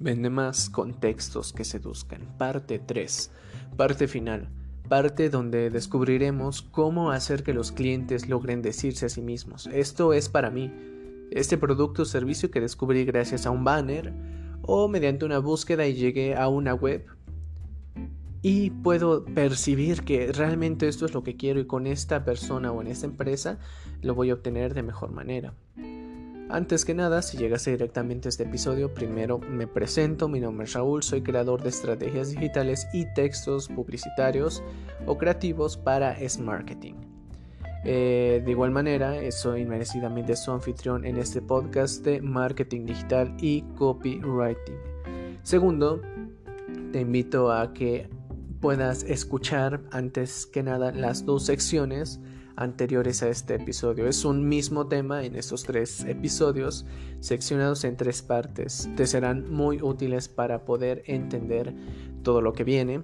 Vende más contextos que seduzcan. Parte 3. Parte final. Parte donde descubriremos cómo hacer que los clientes logren decirse a sí mismos. Esto es para mí. Este producto o servicio que descubrí gracias a un banner o mediante una búsqueda y llegué a una web y puedo percibir que realmente esto es lo que quiero y con esta persona o en esta empresa lo voy a obtener de mejor manera. Antes que nada, si llegase directamente a este episodio, primero me presento, mi nombre es Raúl, soy creador de estrategias digitales y textos publicitarios o creativos para S-Marketing. Eh, de igual manera, soy merecidamente su anfitrión en este podcast de marketing digital y copywriting. Segundo, te invito a que puedas escuchar antes que nada las dos secciones anteriores a este episodio. Es un mismo tema en estos tres episodios seccionados en tres partes. Te serán muy útiles para poder entender todo lo que viene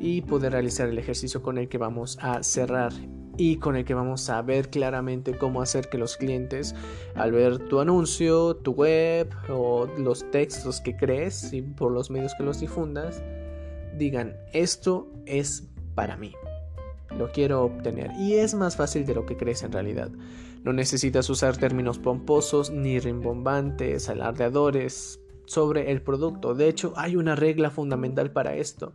y poder realizar el ejercicio con el que vamos a cerrar y con el que vamos a ver claramente cómo hacer que los clientes al ver tu anuncio, tu web o los textos que crees y por los medios que los difundas, digan esto es para mí lo quiero obtener. Y es más fácil de lo que crees en realidad. No necesitas usar términos pomposos ni rimbombantes, alardeadores sobre el producto. De hecho, hay una regla fundamental para esto.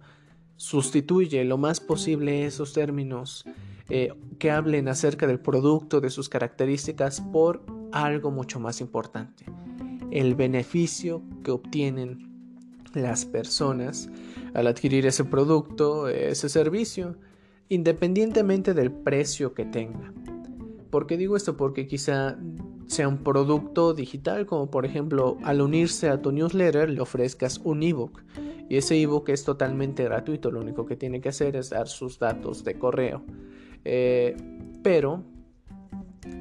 Sustituye lo más posible esos términos eh, que hablen acerca del producto, de sus características, por algo mucho más importante. El beneficio que obtienen las personas al adquirir ese producto, ese servicio independientemente del precio que tenga. ¿Por qué digo esto? Porque quizá sea un producto digital, como por ejemplo al unirse a tu newsletter le ofrezcas un ebook y ese ebook es totalmente gratuito, lo único que tiene que hacer es dar sus datos de correo. Eh, pero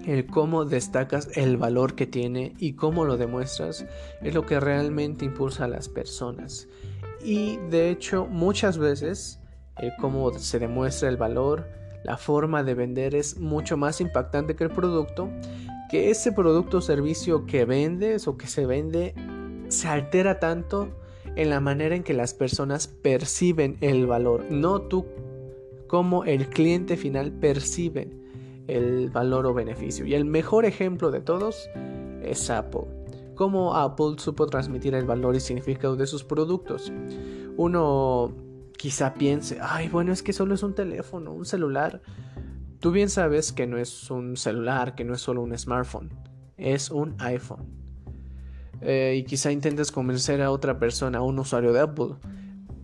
el cómo destacas el valor que tiene y cómo lo demuestras es lo que realmente impulsa a las personas. Y de hecho muchas veces el cómo se demuestra el valor, la forma de vender es mucho más impactante que el producto, que ese producto o servicio que vendes o que se vende se altera tanto en la manera en que las personas perciben el valor, no tú como el cliente final percibe el valor o beneficio. Y el mejor ejemplo de todos es Apple. Cómo Apple supo transmitir el valor y significado de sus productos. Uno quizá piense, ay, bueno, es que solo es un teléfono, un celular. Tú bien sabes que no es un celular, que no es solo un smartphone, es un iPhone. Eh, y quizá intentes convencer a otra persona, a un usuario de Apple,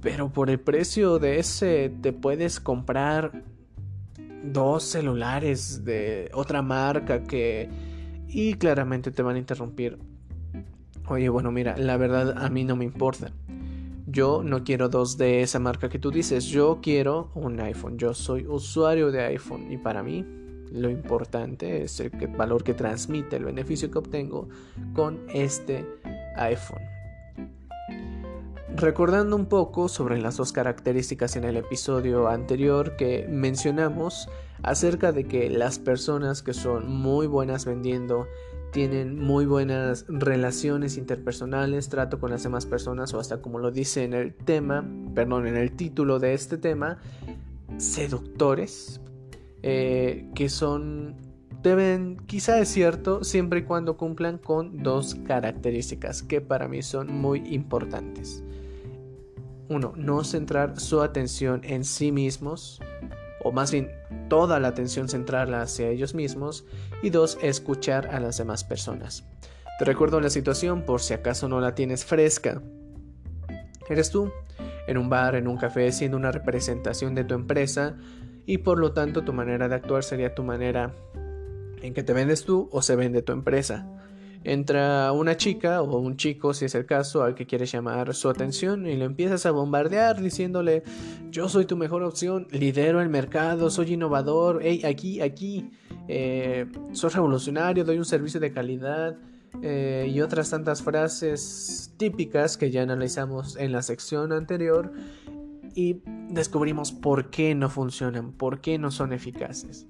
pero por el precio de ese te puedes comprar dos celulares de otra marca que... Y claramente te van a interrumpir. Oye, bueno, mira, la verdad a mí no me importa. Yo no quiero dos de esa marca que tú dices, yo quiero un iPhone, yo soy usuario de iPhone y para mí lo importante es el valor que transmite, el beneficio que obtengo con este iPhone. Recordando un poco sobre las dos características en el episodio anterior que mencionamos acerca de que las personas que son muy buenas vendiendo tienen muy buenas relaciones interpersonales, trato con las demás personas o hasta como lo dice en el tema, perdón, en el título de este tema, seductores, eh, que son, deben, quizá es cierto, siempre y cuando cumplan con dos características que para mí son muy importantes. Uno, no centrar su atención en sí mismos, o más bien toda la atención centrarla hacia ellos mismos y dos, escuchar a las demás personas. Te recuerdo la situación por si acaso no la tienes fresca. Eres tú, en un bar, en un café, siendo una representación de tu empresa y por lo tanto tu manera de actuar sería tu manera en que te vendes tú o se vende tu empresa entra una chica o un chico, si es el caso, al que quieres llamar su atención y lo empiezas a bombardear diciéndole, yo soy tu mejor opción, lidero el mercado, soy innovador, hey, aquí, aquí, eh, soy revolucionario, doy un servicio de calidad. Eh, y otras tantas frases típicas que ya analizamos en la sección anterior y descubrimos por qué no funcionan, por qué no son eficaces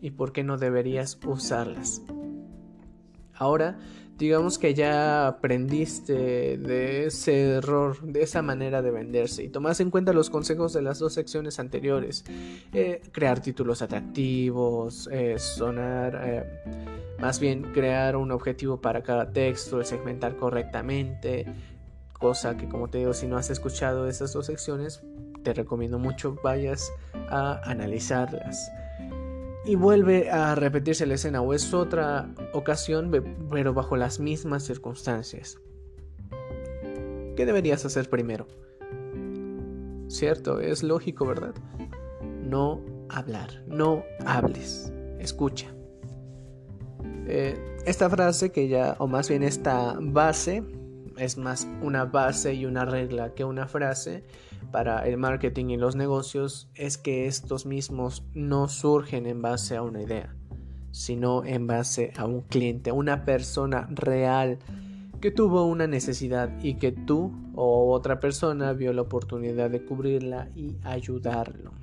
y por qué no deberías usarlas. Ahora, digamos que ya aprendiste de ese error, de esa manera de venderse y tomas en cuenta los consejos de las dos secciones anteriores. Eh, crear títulos atractivos, eh, sonar, eh, más bien crear un objetivo para cada texto, segmentar correctamente, cosa que como te digo, si no has escuchado esas dos secciones, te recomiendo mucho vayas a analizarlas y vuelve a repetirse la escena o es otra ocasión pero bajo las mismas circunstancias. ¿Qué deberías hacer primero? Cierto, es lógico, ¿verdad? No hablar, no hables, escucha. Eh, esta frase que ya, o más bien esta base, es más una base y una regla que una frase, para el marketing y los negocios es que estos mismos no surgen en base a una idea, sino en base a un cliente, una persona real que tuvo una necesidad y que tú o otra persona vio la oportunidad de cubrirla y ayudarlo.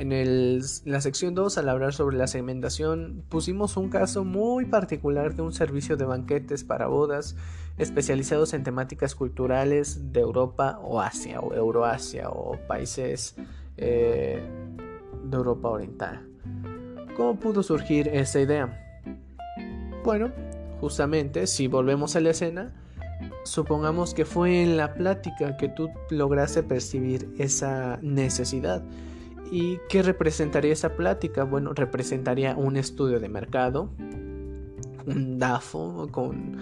En la sección 2, al hablar sobre la segmentación, pusimos un caso muy particular de un servicio de banquetes para bodas especializados en temáticas culturales de Europa o Asia o Euroasia o países eh, de Europa Oriental. ¿Cómo pudo surgir esa idea? Bueno, justamente si volvemos a la escena, supongamos que fue en la plática que tú lograste percibir esa necesidad ¿Y qué representaría esa plática? Bueno, representaría un estudio de mercado, un DAFO con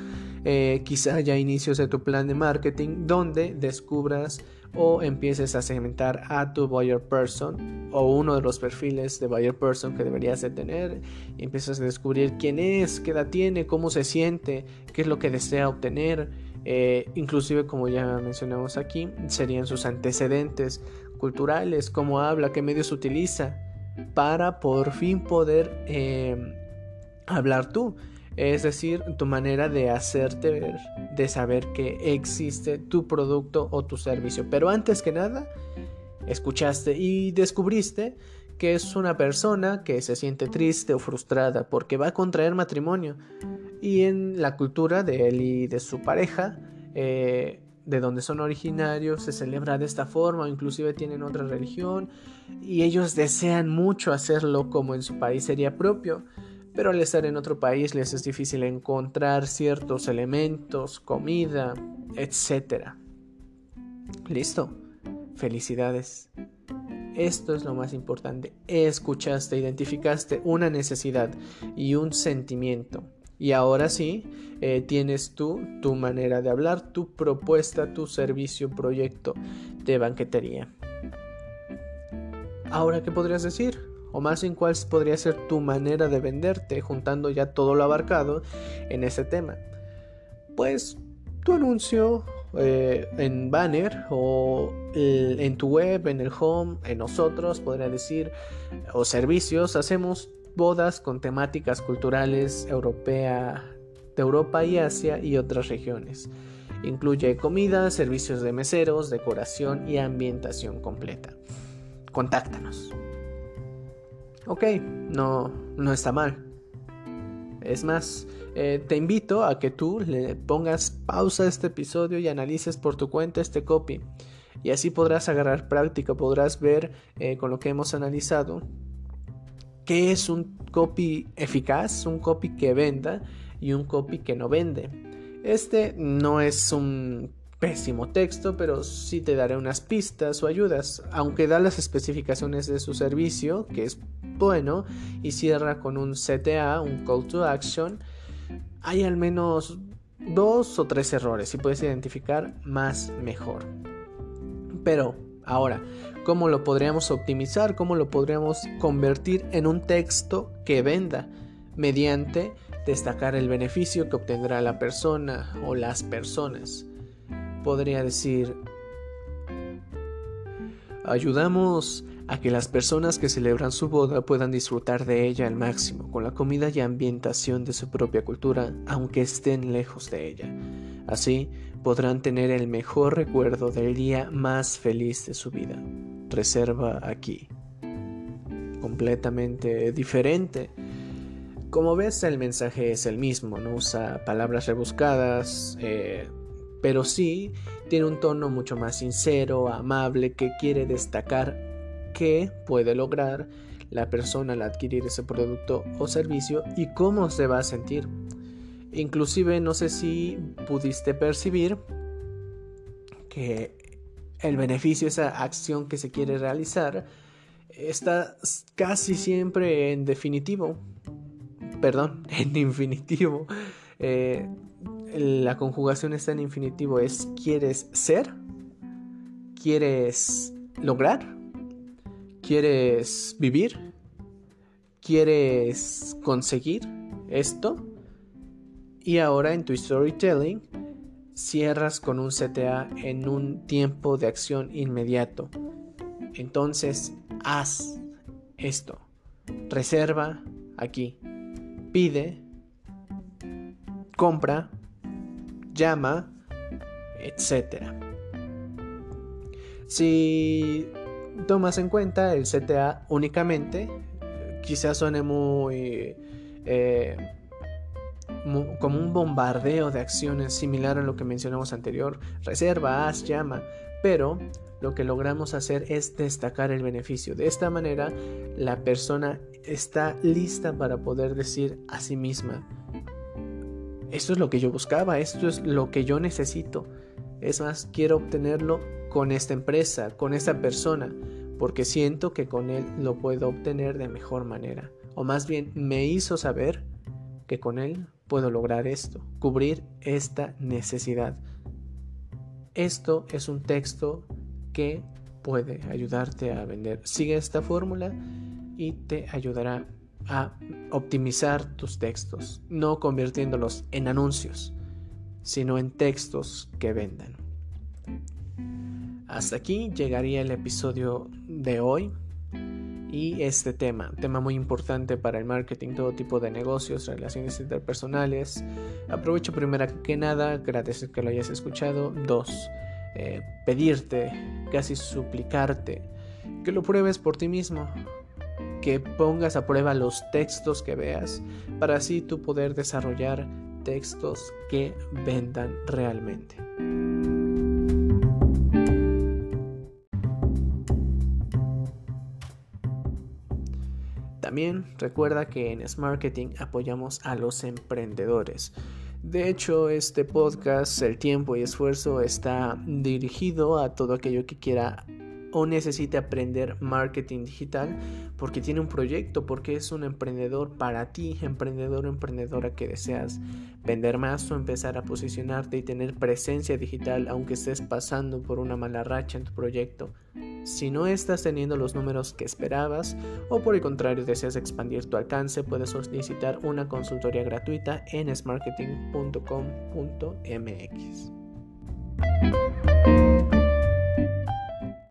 eh, quizá ya inicios de tu plan de marketing donde descubras o empieces a segmentar a tu buyer person o uno de los perfiles de buyer person que deberías de tener. Empiezas a descubrir quién es, qué edad tiene, cómo se siente, qué es lo que desea obtener, eh, inclusive como ya mencionamos aquí, serían sus antecedentes, culturales, cómo habla, qué medios utiliza, para por fin poder em, hablar tú. Es decir, tu manera de hacerte ver, de saber que existe tu producto o tu servicio. Pero antes que nada, escuchaste y descubriste que es una persona que se siente triste o frustrada porque va a contraer matrimonio. Y en la cultura de él y de su pareja, eh, de donde son originarios se celebra de esta forma, o inclusive tienen otra religión y ellos desean mucho hacerlo como en su país sería propio, pero al estar en otro país les es difícil encontrar ciertos elementos, comida, etc. Listo, felicidades. Esto es lo más importante. Escuchaste, identificaste una necesidad y un sentimiento y ahora sí, eh, tienes tú tu manera de hablar, tu propuesta, tu servicio, proyecto de banquetería. Ahora, ¿qué podrías decir? O más en cuál podría ser tu manera de venderte, juntando ya todo lo abarcado en ese tema. Pues tu anuncio eh, en banner o en tu web, en el home, en nosotros, podría decir, o servicios, hacemos bodas con temáticas culturales europea, de Europa y Asia y otras regiones. Incluye comida, servicios de meseros, decoración y ambientación completa. Contáctanos. Ok, no, no está mal. Es más, eh, te invito a que tú le pongas pausa a este episodio y analices por tu cuenta este copy. Y así podrás agarrar práctica, podrás ver eh, con lo que hemos analizado qué es un copy eficaz, un copy que venda y un copy que no vende. Este no es un pésimo texto, pero sí te daré unas pistas o ayudas, aunque da las especificaciones de su servicio, que es bueno, y cierra con un CTA, un call to action, hay al menos dos o tres errores, si puedes identificar más mejor. Pero ahora, cómo lo podríamos optimizar, cómo lo podríamos convertir en un texto que venda mediante destacar el beneficio que obtendrá la persona o las personas. Podría decir, ayudamos a que las personas que celebran su boda puedan disfrutar de ella al máximo, con la comida y ambientación de su propia cultura, aunque estén lejos de ella. Así podrán tener el mejor recuerdo del día más feliz de su vida reserva aquí. Completamente diferente. Como ves, el mensaje es el mismo, no usa palabras rebuscadas, eh, pero sí tiene un tono mucho más sincero, amable, que quiere destacar qué puede lograr la persona al adquirir ese producto o servicio y cómo se va a sentir. Inclusive no sé si pudiste percibir que el beneficio, esa acción que se quiere realizar, está casi siempre en definitivo. Perdón, en infinitivo. Eh, la conjugación está en infinitivo. Es ¿quieres ser? ¿Quieres lograr? ¿Quieres vivir? ¿Quieres conseguir esto? Y ahora en tu storytelling cierras con un CTA en un tiempo de acción inmediato. Entonces, haz esto. Reserva aquí. Pide. Compra. Llama. Etc. Si tomas en cuenta el CTA únicamente, quizás suene muy... Eh, como un bombardeo de acciones similar a lo que mencionamos anterior, reserva, haz, llama, pero lo que logramos hacer es destacar el beneficio. De esta manera, la persona está lista para poder decir a sí misma, esto es lo que yo buscaba, esto es lo que yo necesito. Es más, quiero obtenerlo con esta empresa, con esta persona, porque siento que con él lo puedo obtener de mejor manera. O más bien, me hizo saber que con él puedo lograr esto, cubrir esta necesidad. Esto es un texto que puede ayudarte a vender. Sigue esta fórmula y te ayudará a optimizar tus textos, no convirtiéndolos en anuncios, sino en textos que vendan. Hasta aquí llegaría el episodio de hoy y este tema, tema muy importante para el marketing, todo tipo de negocios, relaciones interpersonales. Aprovecho primero que nada, agradecer que lo hayas escuchado. Dos, eh, pedirte, casi suplicarte, que lo pruebes por ti mismo, que pongas a prueba los textos que veas, para así tú poder desarrollar textos que vendan realmente. Recuerda que en S Marketing apoyamos a los emprendedores. De hecho, este podcast, El tiempo y esfuerzo, está dirigido a todo aquello que quiera o necesite aprender marketing digital porque tiene un proyecto, porque es un emprendedor para ti, emprendedor o emprendedora que deseas vender más o empezar a posicionarte y tener presencia digital aunque estés pasando por una mala racha en tu proyecto. Si no estás teniendo los números que esperabas o por el contrario deseas expandir tu alcance, puedes solicitar una consultoría gratuita en smarketing.com.mx.